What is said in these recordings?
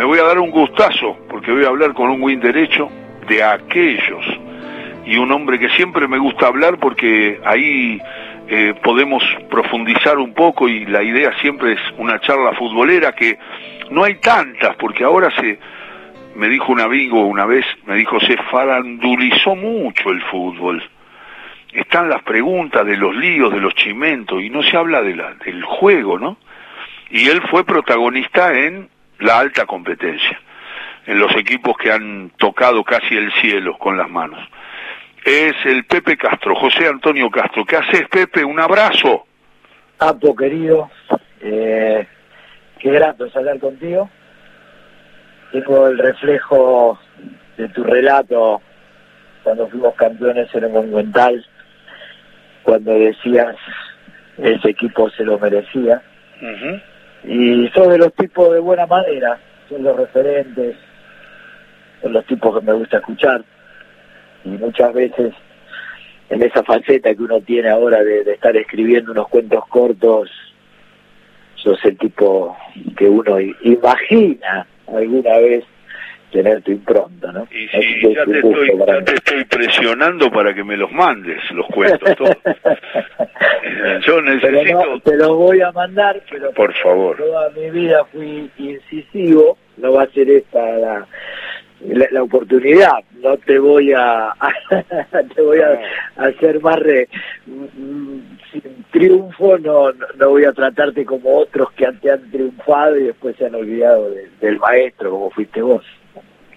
me voy a dar un gustazo, porque voy a hablar con un win derecho de aquellos. Y un hombre que siempre me gusta hablar porque ahí eh, podemos profundizar un poco y la idea siempre es una charla futbolera que no hay tantas, porque ahora se, me dijo un amigo una vez, me dijo, se farandulizó mucho el fútbol. Están las preguntas de los líos, de los chimentos, y no se habla de la, del juego, ¿no? Y él fue protagonista en la alta competencia, en los equipos que han tocado casi el cielo con las manos. Es el Pepe Castro, José Antonio Castro. ¿Qué haces, Pepe? Un abrazo. Apo, querido, eh, qué grato es hablar contigo. Tengo el reflejo de tu relato cuando fuimos campeones en el Monumental, cuando decías ese equipo se lo merecía. Y son de los tipos de buena manera, son los referentes, son los tipos que me gusta escuchar. Y muchas veces en esa faceta que uno tiene ahora de, de estar escribiendo unos cuentos cortos, sos el tipo que uno imagina alguna vez tener tu impronta, ¿no? Y si ya, te estoy, ya te estoy, presionando para que me los mandes, los cuentos, todos. Yo necesito... Pero no, te los voy a mandar, pero por favor. Toda mi vida fui incisivo, no va a ser esta la, la, oportunidad, no te voy a, te voy a, hacer más re, sin triunfo, no, no voy a tratarte como otros que te han triunfado y después se han olvidado del maestro, como fuiste vos.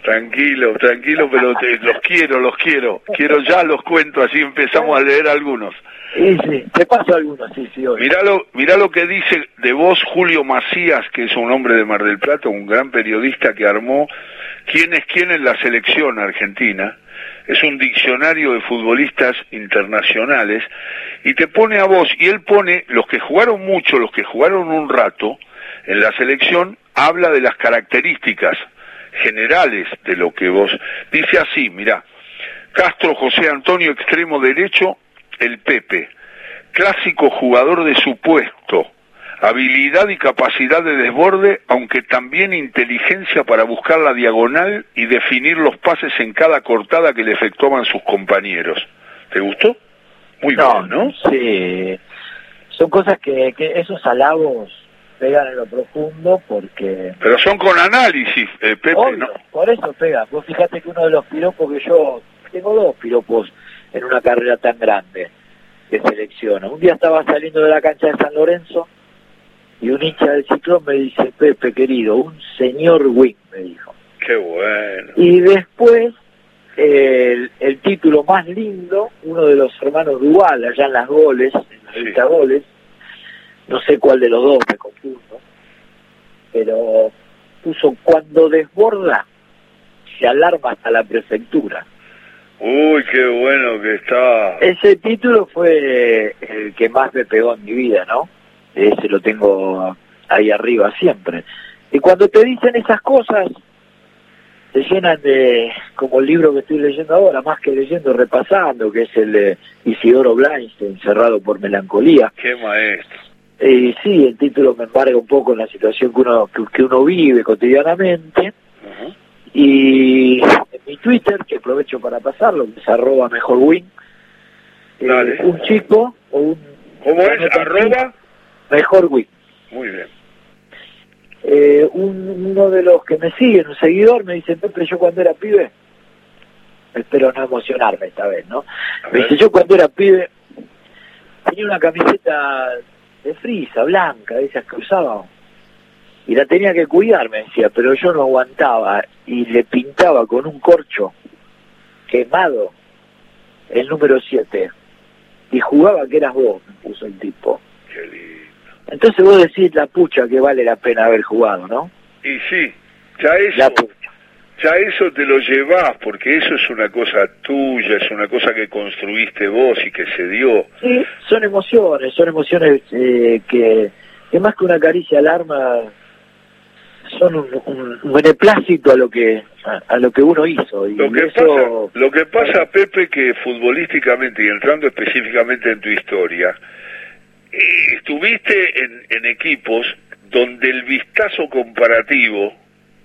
Tranquilo, tranquilo, pero te, los quiero, los quiero. Quiero ya los cuento, así empezamos a leer algunos. Sí, sí, te paso algunos, sí, sí. Mirá lo, mirá lo que dice de vos Julio Macías, que es un hombre de Mar del Plata, un gran periodista que armó quién es quién en la selección argentina. Es un diccionario de futbolistas internacionales y te pone a vos, y él pone los que jugaron mucho, los que jugaron un rato en la selección, habla de las características generales de lo que vos... Dice así, mira, Castro José Antonio, extremo derecho, el Pepe, clásico jugador de su puesto, habilidad y capacidad de desborde, aunque también inteligencia para buscar la diagonal y definir los pases en cada cortada que le efectuaban sus compañeros. ¿Te gustó? Muy bien, ¿no? Sí. Son cosas que, que esos halagos pegan en lo profundo porque... Pero son con análisis, eh, Pepe, ¿no? Por eso pega. Vos fíjate que uno de los piropos que yo... Tengo dos piropos en una carrera tan grande que selecciono. Un día estaba saliendo de la cancha de San Lorenzo y un hincha del ciclón me dice, Pepe querido, un señor Wing, me dijo. Qué bueno. Y después, el, el título más lindo, uno de los hermanos Duval, allá en las goles, en las goles, no sé cuál de los dos, me confundo, pero puso cuando desborda se alarma hasta la prefectura. Uy, qué bueno que está. Ese título fue el que más me pegó en mi vida, ¿no? Ese lo tengo ahí arriba siempre. Y cuando te dicen esas cosas, te llenan de, como el libro que estoy leyendo ahora, más que leyendo, repasando, que es el de Isidoro Blainstein, Cerrado por Melancolía. Qué maestro. Eh, sí, el título me embarga un poco en la situación que uno, que, uno vive cotidianamente. Y en mi Twitter, que aprovecho para pasarlo, que es arroba mejor win, eh, un chico o un... ¿Cómo es? Arroba mejor win. Muy bien. Eh, uno de los que me siguen, un seguidor, me dice, Pepe, yo cuando era pibe, espero no emocionarme esta vez, ¿no? Me dice, yo cuando era pibe tenía una camiseta de frisa, blanca, de esas que usaba. Y la tenía que cuidar, me decía, pero yo no aguantaba y le pintaba con un corcho quemado el número 7. Y jugaba que eras vos, me puso el tipo. Qué lindo. Entonces vos decís la pucha que vale la pena haber jugado, ¿no? Y sí, ya eso, ya eso te lo llevas, porque eso es una cosa tuya, es una cosa que construiste vos y que se dio. Sí, son emociones, son emociones eh, que, que más que una caricia al arma, son un, un, beneplácito a lo que a, lo que uno hizo y lo que eso... pasa lo que pasa Pepe que futbolísticamente y entrando específicamente en tu historia eh, estuviste en, en equipos donde el vistazo comparativo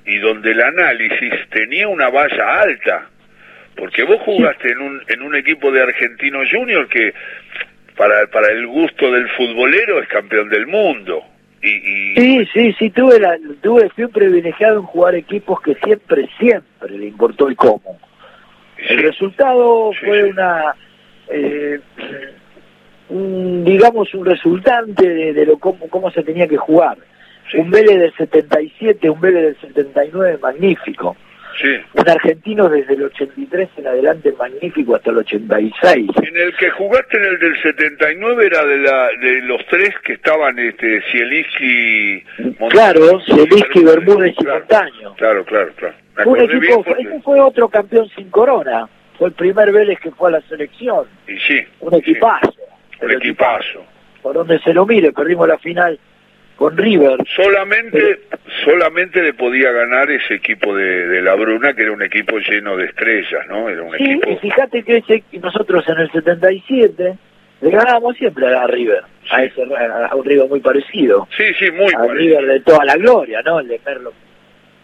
y donde el análisis tenía una valla alta, porque vos jugaste en un, en un equipo de Argentino Junior que para, para el gusto del futbolero es campeón del mundo. Y, Sí, sí, sí, tuve, la, tuve, fui un privilegiado en jugar equipos que siempre, siempre le importó el cómo. El resultado fue una, eh, un, digamos, un resultante de, de lo cómo, cómo se tenía que jugar. Un Vélez del 77, un Vélez del 79 magnífico. Sí. Un argentino desde el 83 en adelante magnífico hasta el 86. En el que jugaste en el del 79 era de, la, de los tres que estaban, este, Zielinski... Claro, Zielinski, Bermúdez y claro, Montaño. Claro, claro, claro. Un equipo, bien fue, porque- ese fue otro campeón sin corona. Fue el primer Vélez que fue a la selección. Y sí. Un equipazo. sí, un equipazo. Por donde se lo mire, perdimos la final con River. Solamente, solamente le podía ganar ese equipo de, de La Bruna, que era un equipo lleno de estrellas, ¿no? Era un Sí, y equipo... fíjate que ese, y nosotros en el 77 le ganábamos siempre a River. A, ese, a un River muy parecido. Sí, sí, muy a parecido. River de toda la gloria, ¿no? El de Merlo,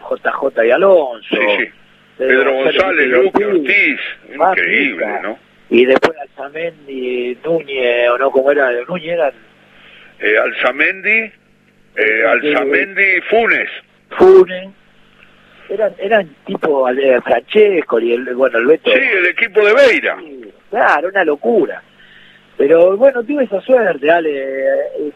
JJ y Alonso. Sí, sí. Pedro González, Luque Ortiz. Increíble. ¿no? Y después Alzamendi, Núñez, o no, como era, Núñez eran Eh, Alzamendi, eh, Alzamendi Funes. Funes. Eran, eran tipo eh, Francesco y el, bueno, el Beto. Sí, el equipo de Beira. Sí, Claro, una locura. Pero bueno, tuve esa suerte, Ale. eh,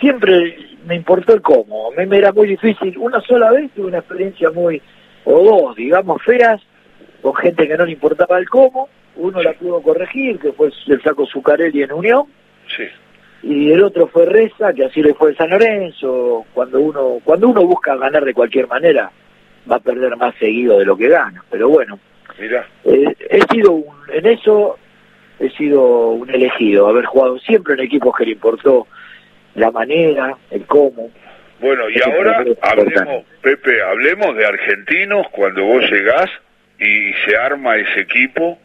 Siempre me importó el cómo. Me, me era muy difícil. Una sola vez tuve una experiencia muy, o dos, digamos, feas, con gente que no le importaba el cómo. Uno la pudo corregir, que fue el saco Zucarelli en Unión. Sí. Y el otro fue Reza, que así le fue San Lorenzo. Cuando uno, cuando uno busca ganar de cualquier manera, va a perder más seguido de lo que gana. Pero bueno, Mira, eh, he sido un, en eso he sido un elegido, haber jugado siempre en equipos que le importó la manera, el cómo. bueno, y ahora hablemos. Pepe, hablemos de argentinos cuando vos llegás y se arma ese equipo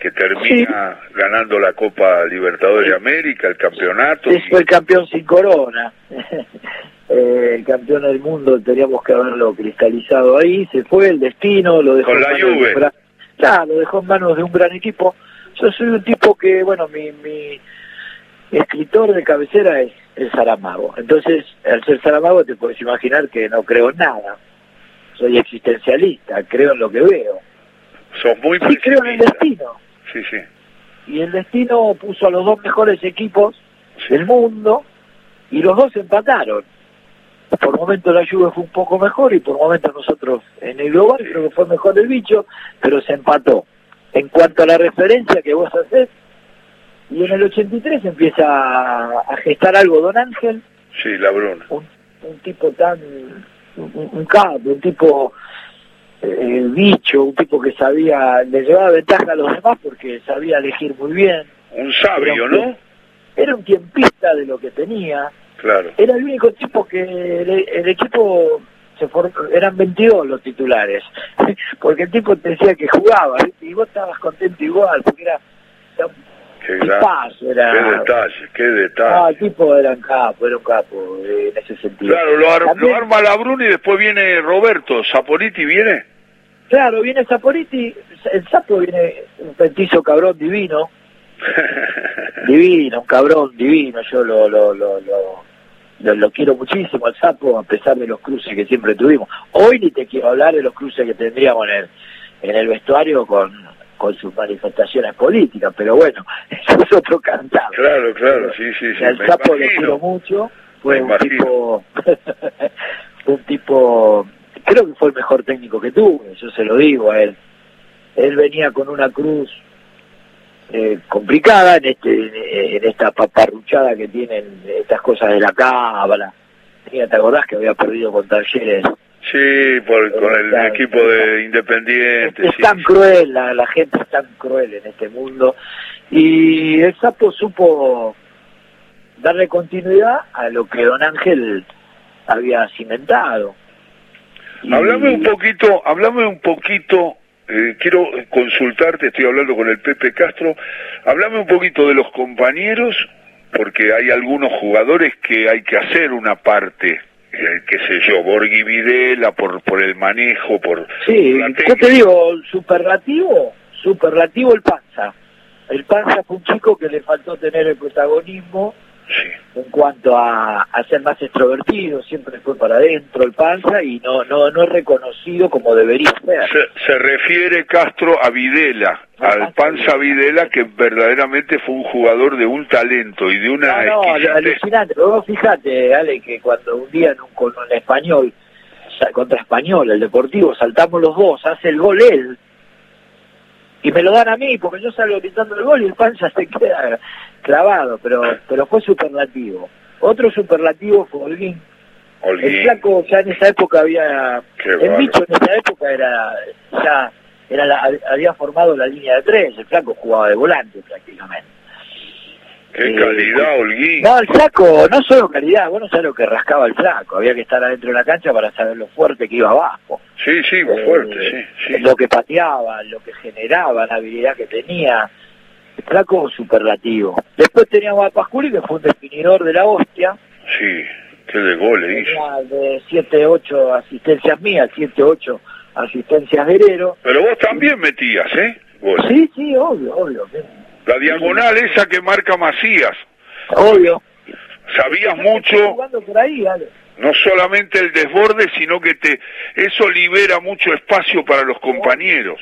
que termina ganando la Copa Libertadores de América, el campeonato. Y- fue el campeón sin corona. Eh, el campeón del mundo teníamos que haberlo cristalizado ahí, se fue el destino, lo dejó Con en la manos de un Juve. lo dejó en manos de un gran equipo. Yo soy un tipo que, bueno, mi, mi escritor de cabecera es el Saramago. Entonces, al ser Saramago te puedes imaginar que no creo en nada. Soy existencialista, creo en lo que veo. Sos muy Sí creo en el destino. Sí, sí. Y el destino puso a los dos mejores equipos del mundo y los dos empataron. Por momentos la Juve fue un poco mejor y por momentos nosotros en el global creo que fue mejor el bicho, pero se empató. En cuanto a la referencia que vos hacés, y en el 83 empieza a, a gestar algo Don Ángel, Sí, la Bruna. un, un tipo tan, un, un capo, un tipo eh, bicho, un tipo que sabía, le llevaba ventaja a los demás porque sabía elegir muy bien, Un sabio, ¿no? era un tiempista de lo que tenía, Claro. era el único tipo que el, el equipo se formó, eran 22 los titulares, porque el tipo te decía que jugaba, ¿viste? y vos estabas contento igual, porque era, era un Qué, gran- era... qué detalle, qué detalle. Ah, el tipo era un capo, era un capo eh, en ese sentido. Claro, lo, ar- También- lo arma la Bruna y después viene Roberto. ¿Saporiti viene? Claro, viene Saporiti, el sapo viene un petizo cabrón divino, divino, un cabrón divino, yo lo, lo, lo, lo, lo, lo quiero muchísimo al sapo, a pesar de los cruces que siempre tuvimos. Hoy ni te quiero hablar de los cruces que tendríamos en el, en el vestuario con, con sus manifestaciones políticas, pero bueno, eso es otro cantar. claro, claro, sí, sí, sí. al sapo lo imagino. quiero mucho, fue Me un imagino. tipo, un tipo, creo que fue el mejor técnico que tuve, yo se lo digo a él. Él venía con una cruz eh, complicada en este en esta paparruchada que tienen estas cosas de la cábala. Mira, ¿Te acordás que había perdido con Talleres? Sí, por, con el equipo de Independiente. Es sí, tan sí. cruel, la, la gente es tan cruel en este mundo. Y el sapo supo darle continuidad a lo que don Ángel había cimentado. Y- Háblame un poquito, háblame un poquito, eh, quiero consultarte, estoy hablando con el Pepe Castro, háblame un poquito de los compañeros, porque hay algunos jugadores que hay que hacer una parte qué sé yo, Borghi Videla, por, por el manejo, por... Sí, por yo te digo, superlativo, superlativo el Panza. El Panza fue un chico que le faltó tener el protagonismo Sí. en cuanto a, a ser más extrovertido, siempre fue para adentro el Panza y no no no es reconocido como debería ser. Se, se refiere Castro a Videla, al Panza Videla, que verdaderamente fue un jugador de un talento y de una No, no, alucinante. Luego fíjate, Ale, que cuando un día en un, con español, contra español, el Deportivo, saltamos los dos, hace el gol él. Y me lo dan a mí, porque yo salgo gritando el gol y el panza se queda clavado, pero pero fue superlativo. Otro superlativo fue Holguín. El flaco ya en esa época había... Qué el bicho en esa época era ya era la- había formado la línea de tres, el flaco jugaba de volante prácticamente. Qué Eh, calidad, Holguín. No, el flaco, no solo calidad, vos no sabés lo que rascaba el flaco, había que estar adentro de la cancha para saber lo fuerte que iba abajo. Sí, sí, Eh, fuerte, sí, sí. Lo que pateaba, lo que generaba, la habilidad que tenía. Flaco superlativo. Después teníamos a Pasculi, que fue un definidor de la hostia, Sí, qué de goles de 7, 8 asistencias mías, 7, 8 asistencias de Herero. Pero vos también metías, ¿eh? Goles. Sí, sí, obvio, obvio. sí. La diagonal esa que marca Macías. Obvio. Sabías mucho, por ahí, Ale. no solamente el desborde, sino que te eso libera mucho espacio para los compañeros.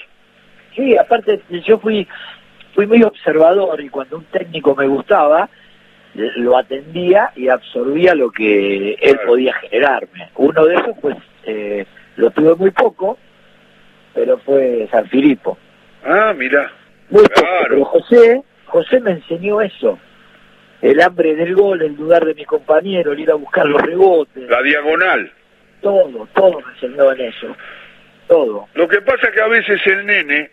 Sí, aparte yo fui fui muy observador y cuando un técnico me gustaba eh, lo atendía y absorbía lo que él podía generarme. Uno de esos pues eh, lo tuve muy poco, pero fue San Filipo. Ah, mira. Muy poco, Claro. pero José, José me enseñó eso. El hambre del gol, el dudar de mi compañero, el ir a buscar los rebotes, La diagonal. todo, todo me enseñó en eso. Todo. Lo que pasa que a veces el nene, en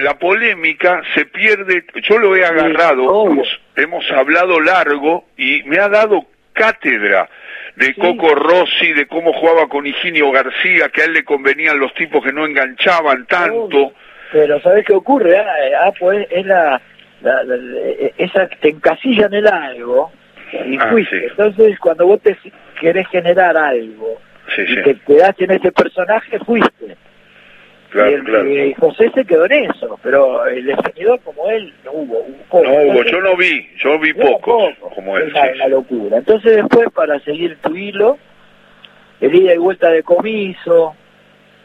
la polémica, se pierde. Yo lo he agarrado, hemos, hemos hablado largo y me ha dado cátedra de Sí. Coco Rossi, de cómo jugaba con Higinio García, que a él le convenían los tipos que no enganchaban tanto. Obvio. Pero ¿sabes qué ocurre? Ah, eh, ah, pues es la, la- la- eh, esa te encasillan en algo y Ah, fuiste. sí. Entonces cuando vos te querés generar algo Sí, y te quedás en ese personaje, fuiste. Y, claro, el- claro. y José se quedó en eso, pero el definidor como él no hubo. poco. No hubo, yo no vi, yo vi pocos, poco. como él. Una, sí, una sí. locura. Entonces después, para seguir tu hilo, el ida y vuelta de comiso,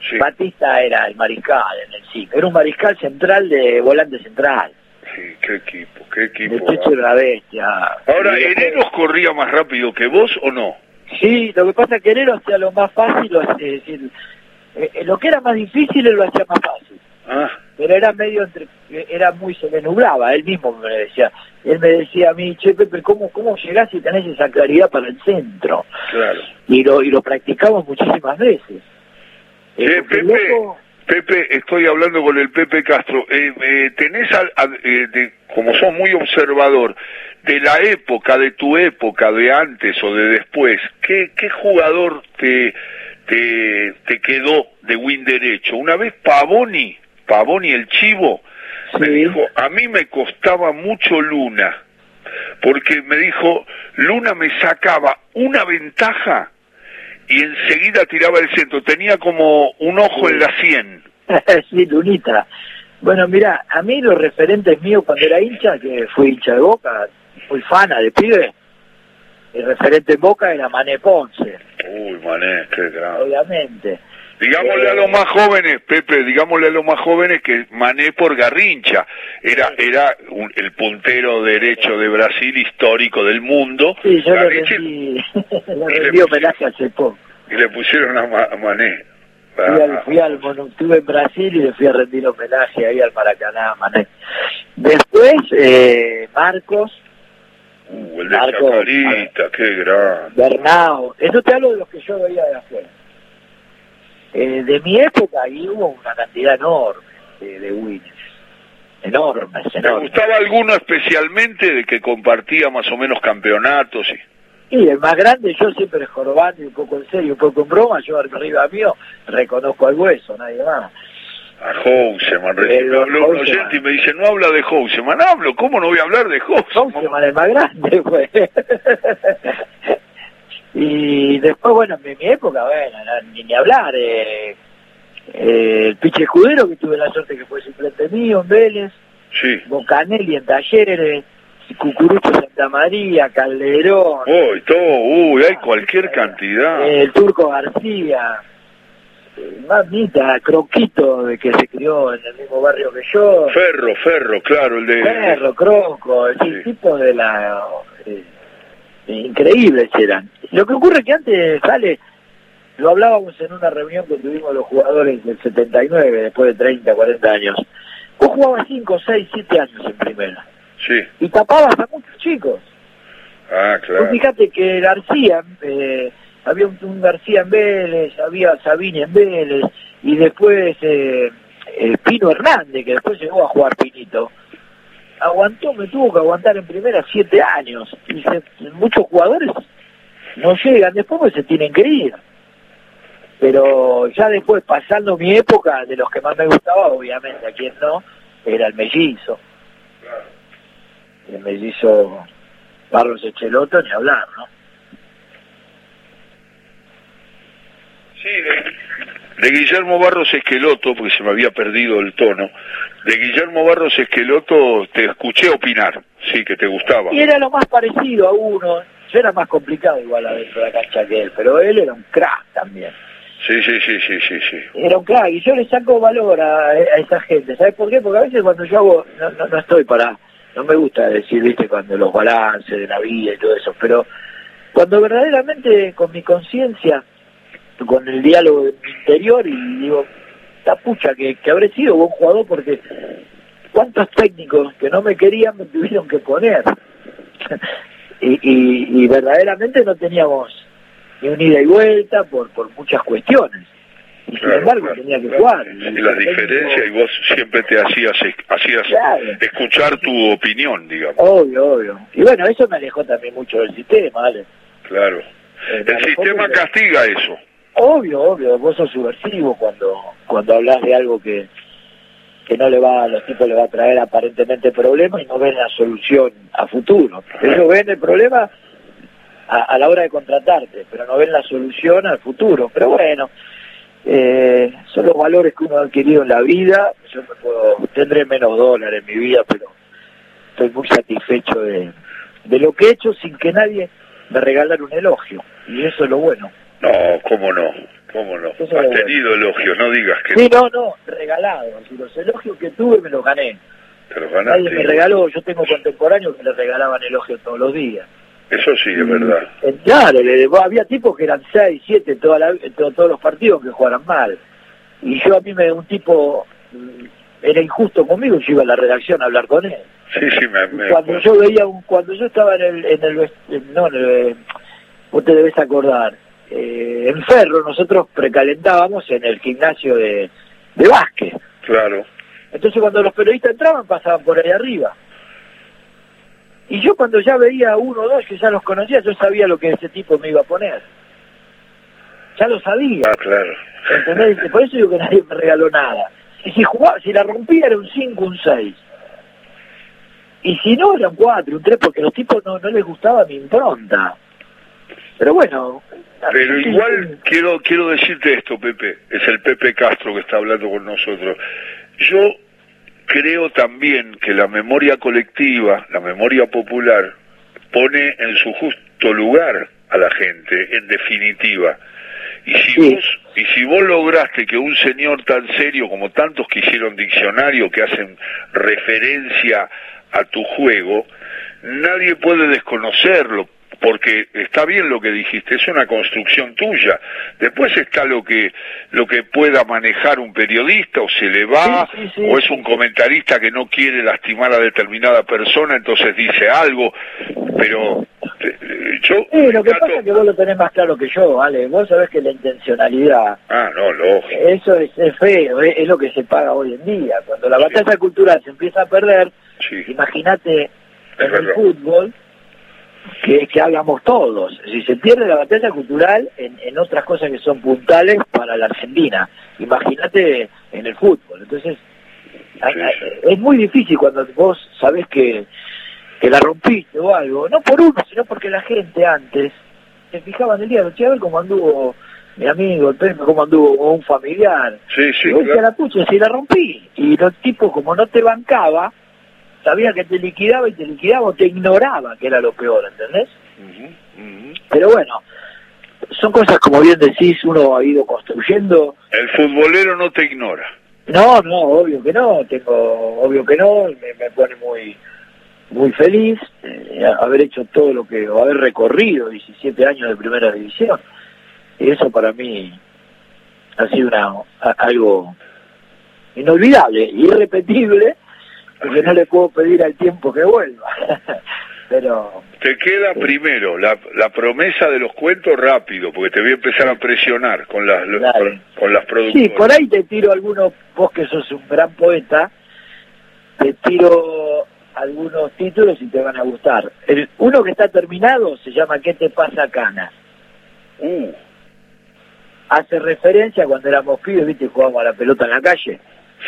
Sí, Batista era el mariscal en el ciclo, era un mariscal central de volante central. sí, qué equipo, qué El equipo. Checho era una bestia. Ahora, Y ¿Hereros corría más rápido que vos o no? Sí, lo que pasa es que Herero hacía lo más fácil, es decir, eh, eh, lo que era más difícil él lo hacía más fácil. Ah, Pero era medio entre, era muy, se me nublaba, él mismo me decía, él me decía a mí, che Pepe, ¿cómo, cómo llegás y tenés esa claridad para el centro? claro. Y lo, y lo practicamos muchísimas veces. Eh, Pepe, loco- Pepe, estoy hablando con el Pepe Castro. Eh, eh, tenés, al- al- eh, de- como sos muy observador, de la época, de tu época, de antes o de después, ¿qué, qué jugador te, te, te quedó de win derecho? Una vez Pavoni, Pavoni el chivo, me dijo, a mí me costaba mucho Luna, porque me dijo, Luna me sacaba una ventaja y enseguida tiraba el centro, tenía como un ojo en la sien. sí, Lunita. Bueno, mira, a mí los referentes míos cuando era hincha, que fui hincha de Boca, muy fana de pibe, el referente en Boca era Mané Ponce, Uy, mané, qué grande. obviamente. Digámosle a los más jóvenes, Pepe, digámosle a los más jóvenes que Mané por Garrincha era era un- el puntero derecho de Brasil histórico del mundo. Sí, yo le Garrincha, rendí, le le rendí homenaje hace poco. y le pusieron a, Ma- a Mané. Fui al, fui al estuve en Brasil y le fui a rendir homenaje ahí al Maracaná, Mané. Después, eh, Marcos, Uh, el de Marco, Chacarita, qué grande. Bernao, eso te hablo de los que yo veía de afuera. Eh, de mi época ahí hubo una cantidad enorme de, de winners. Enormes, ¿Te enormes. gustaba alguno especialmente de que compartía más o menos campeonatos? Y... Y el más grande, yo siempre jorobando y un poco en serio, un poco en broma, yo arriba mío reconozco al hueso, nadie más. A Houseman, recién me habló un oyente y me dice, no habla de Houseman. Hablo, ¿cómo no voy a hablar de Houseman? Houseman el más grande, pues. Y después, bueno, en mi época, bueno, ni, ni hablar. Eh, eh, el Piche Escudero, que tuve la suerte que fue suplente mío en Vélez. Sí. Bocanelli en Talleres. Cucurucho Santa María, Calderón. Uy, todo, uy, hay cualquier cantidad. El Turco García. Mamita, Croquito, de que se crió en el mismo barrio que yo. Ferro, Ferro, claro, el de... Ferro, Croco, el Sí. tipo de la... eh, increíbles eran. Lo que ocurre es que antes sale, lo hablábamos en una reunión que tuvimos los jugadores del 79, después de 30, 40 años. Vos jugabas 5, 6, 7 años en primera. Sí, Y tapabas a muchos chicos. ah, claro. fíjate que García, eh, había un, García en Vélez, había Sabini en Vélez, y después eh, Pino Hernández, que después llegó a jugar Pinito. Aguantó, me tuvo que aguantar en primera siete años. Y muchos jugadores no llegan después porque se tienen que ir. Pero ya después, pasando mi época, de los que más me gustaba, obviamente, a quien no, era el mellizo. El mellizo Barros Echeloto, ni hablar, ¿no? Sí, de, de Guillermo Barros Esqueloto, porque se me había perdido el tono, de Guillermo Barros Esqueloto te escuché opinar, sí, que te gustaba. Y era lo más parecido a uno. Yo era más complicado igual adentro de la cancha que él, pero él era un crack también. Sí, sí, sí, sí, sí, sí. Era un crack y yo le saco valor a, a esa gente. ¿Sabes por qué? Porque a veces cuando yo hago, no, no, no estoy para, no me gusta decir, viste, cuando los balances de la vida y todo eso, pero cuando verdaderamente con mi conciencia, con el diálogo de mi interior y digo, esta pucha que, que habré sido buen jugador porque cuántos técnicos que no me querían me tuvieron que poner. y, y, y verdaderamente no teníamos ni un ida y vuelta por, por muchas cuestiones. Y sin embargo claro, tenía que claro. jugar. Y las diferencias y vos siempre te hacías hacías escuchar tu opinión, digamos. Obvio, obvio. Y bueno, eso me alejó también mucho del sistema, ¿vale? Claro. Eh, El sistema porque- castiga eso. Obvio, obvio, vos sos subversivo cuando cuando hablas de algo que que no le va a los tipos le va a traer aparentemente problemas y no ven la solución a futuro. Ellos ven el problema a, la hora de contratarte, pero no ven la solución al futuro. Pero bueno, eh, son los valores que uno ha adquirido en la vida. Yo me puedo, tendré menos dólares en mi vida, pero estoy muy satisfecho de, de lo que he hecho sin que nadie me regalara un elogio. Y eso es lo bueno. No, cómo no, cómo no. Has tenido elogios, no digas que Sí, no, no, regalado. Si los elogios que tuve me los gané. te los Nadie me ganaste. regaló, yo tengo contemporáneos que le regalaban elogios todos los días. Eso sí, es verdad. Eh, Claro, había tipos que eran 6, 7 toda la, to- todos los partidos que jugaran mal. Y yo a mí me un tipo mm, era injusto conmigo, yo iba a la redacción a hablar con él. Sí, sí, me, me cuando yo veía un, cuando yo estaba en el, en el en- no, en el- vos te debes acordar, eh, en Ferro nosotros precalentábamos en el gimnasio de, de básquet. Claro. Entonces cuando los periodistas entraban pasaban por ahí arriba. Y yo cuando ya veía a uno o dos que ya los conocía, yo sabía lo que ese tipo me iba a poner. Ya lo sabía. Ah, claro. ¿Entendés? Por eso digo que nadie me regaló nada. Y si jugaba, si la rompía era un 5, un 6. Y si no, era un 4, un 3, porque los tipos no, no les gustaba mi impronta. Pero bueno. Pero igual quiero quiero decirte esto, Pepe. Es el Pepe Castro que está hablando con nosotros. Yo creo también que la memoria colectiva, la memoria popular, pone en su justo lugar a la gente, en definitiva. Y si Sí. vos y si vos lograste que un señor tan serio como tantos que hicieron diccionario que hacen referencia a tu juego, nadie puede desconocerlo porque está bien lo que dijiste, es una construcción tuya. Después está lo que lo que pueda manejar un periodista o se le va Sí, sí, sí, o es un comentarista que no quiere lastimar a determinada persona, entonces dice algo, pero eh, eh, yo Sí, lo que pasa es que vos lo tenés más claro que yo, ¿vale? Vos sabés que la intencionalidad, Ah, no, lógico. eso es, es feo, es, es lo que se paga hoy en día. Cuando la batalla cultural se empieza a perder, Sí. imagínate en el fútbol que, que hagamos todos. Si se pierde la batalla cultural en, en otras cosas que son puntales para la Argentina, imagínate en el fútbol. Entonces, es muy difícil cuando vos sabés que, que la rompiste o algo, no por uno, sino porque la gente antes se fijaban en el día, che, a ver cómo anduvo mi amigo, el Pepe, cómo anduvo un familiar. Sí, sí, y claro. la pucha, si la rompí. Y los tipos, como no te bancaba, sabía que te liquidaba y te liquidaba o te ignoraba, que era lo peor, ¿entendés? Ujú. Pero bueno, son cosas, como bien decís, uno ha ido construyendo. El futbolero no te ignora. No, no, obvio que no, tengo, obvio que no, me, me pone muy muy feliz eh, haber hecho todo lo que, o haber recorrido 17 años de primera división. Y eso para mí ha sido una, a- algo inolvidable, irrepetible, porque no le puedo pedir al tiempo que vuelva. Pero Te queda primero la, la promesa de los cuentos rápido, porque te voy a empezar a presionar con las, con, con las productoras. Sí, por ahí te tiro algunos, vos que sos un gran poeta, te tiro algunos títulos y te van a gustar. El, uno que está terminado se llama ¿Qué te pasa, Cana? Uh, Hace referencia cuando éramos pibes, viste, jugábamos a la pelota en la calle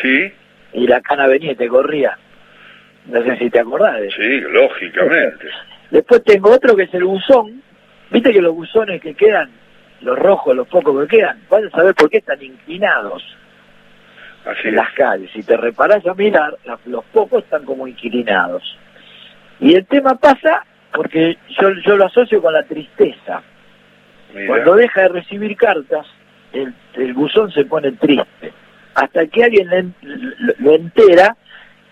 sí, y la cana venía y te corría. No sé si te acordás de eso. sí, lógicamente. Después tengo otro que es el buzón. Viste que los buzones que quedan, los rojos, los pocos que quedan, vas a saber por qué están inclinados. Así en es. las calles. Si te reparas a mirar, los pocos están como inclinados. Y el tema pasa porque yo, yo lo asocio con la tristeza. Mira. Cuando deja de recibir cartas, el, el buzón se pone triste. Hasta que alguien le- lo, entera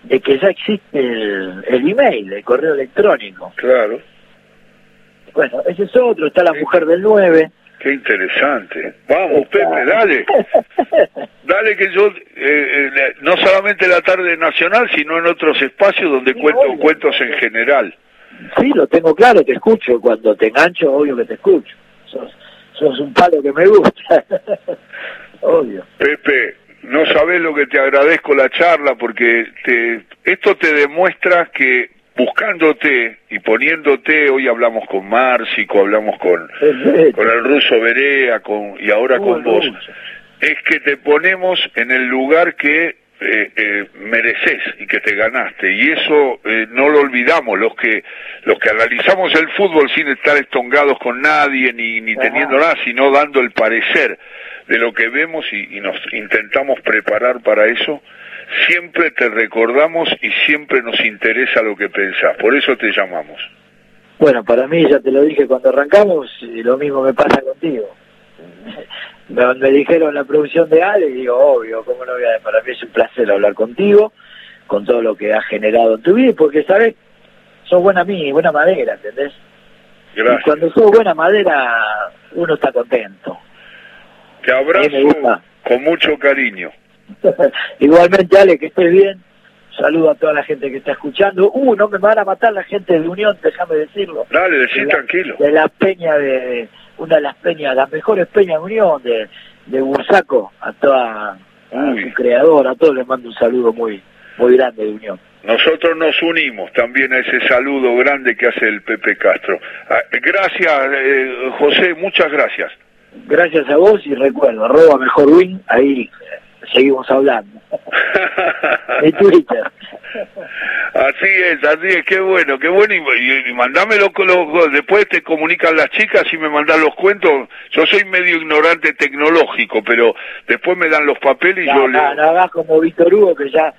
de que ya existe el, el email, el correo electrónico. Claro, Bueno, ese es otro, está la Sí. mujer del 9. qué interesante. Vamos, Pepe, dale. Dale que yo, eh, eh, no solamente la tarde nacional, sino en otros espacios donde Sí, cuento obvio. cuentos en general. Sí, lo tengo claro, te escucho. Cuando te engancho, obvio que te escucho. Sos, sos un palo que me gusta. obvio. Pepe, no sabes lo que te agradezco la charla porque te, esto te demuestra que buscándote y poniéndote, hoy hablamos con Márcico, hablamos con, con el ruso Berea con, y ahora con vos, es que te ponemos en el lugar que eh, eh, mereces y que te ganaste y eso eh, no lo olvidamos los que los que analizamos el fútbol sin estar estongados con nadie ni, ni teniendo nada sino dando el parecer de lo que vemos y, y nos intentamos preparar para eso siempre te recordamos y siempre nos interesa lo que pensás por eso te llamamos Bueno, para mí, ya te lo dije cuando arrancamos, y lo mismo me pasa contigo. Me, me dijeron la producción de Ale y digo, obvio, ¿cómo no voy a...? Para mí es un placer hablar contigo, con todo lo que has generado en tu vida, porque, ¿sabes? Sos buena mí, buena madera, ¿entendés? Y gracias cuando sos buena madera, uno está contento. Te abrazo con mucho cariño Igualmente, Ale, que estés bien. Saludo a toda la gente que está escuchando. Uh, no me van a matar la gente de Unión, déjame decirlo. dale decí de la, tranquilo de la peña de, una de las peñas, las mejores peñas de Unión, de, de Bursaco, a toda a su creador, a todos les mando un saludo muy, muy grande de Unión. Nosotros nos unimos también a ese saludo grande que hace el Pepe Castro. Ah, Gracias, eh, José, muchas gracias. Gracias a vos y recuerdo, arroba mejor win, ahí seguimos hablando. Mi Twitter. Así es, así es, qué bueno, qué bueno. Y, y, con los- después te comunican las chicas y me mandan los cuentos. Yo soy medio ignorante tecnológico, pero después me dan los papeles y No, yo no, leo. no hagas como Víctor Hugo, que ya...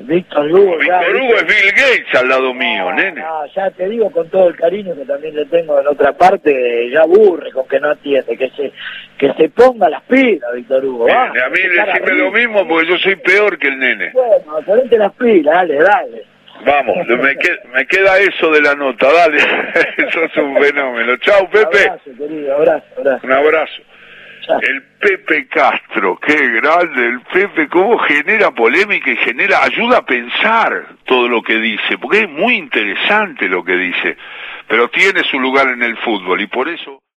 Víctor Hugo. Víctor Hugo es Bill Gates al lado mío, nene. no, ya te digo con todo el cariño que también le tengo en otra parte, ya aburre con que no atiende, que se que se ponga las pilas, Víctor Hugo. Bien, vamos, a mí decime lo mismo porque yo soy peor que el nene. Bueno, ponete las pilas, dale, dale. Vamos, me, que- me queda eso de la nota, dale. Eso es un fenómeno. Chau, Pepe. Abrazo, querido, abrazo, abrazo. Un abrazo. El Pepe Castro, qué grande el Pepe, cómo genera polémica y genera, ayuda a pensar todo lo que dice, porque es muy interesante lo que dice, pero tiene su lugar en el fútbol y por eso...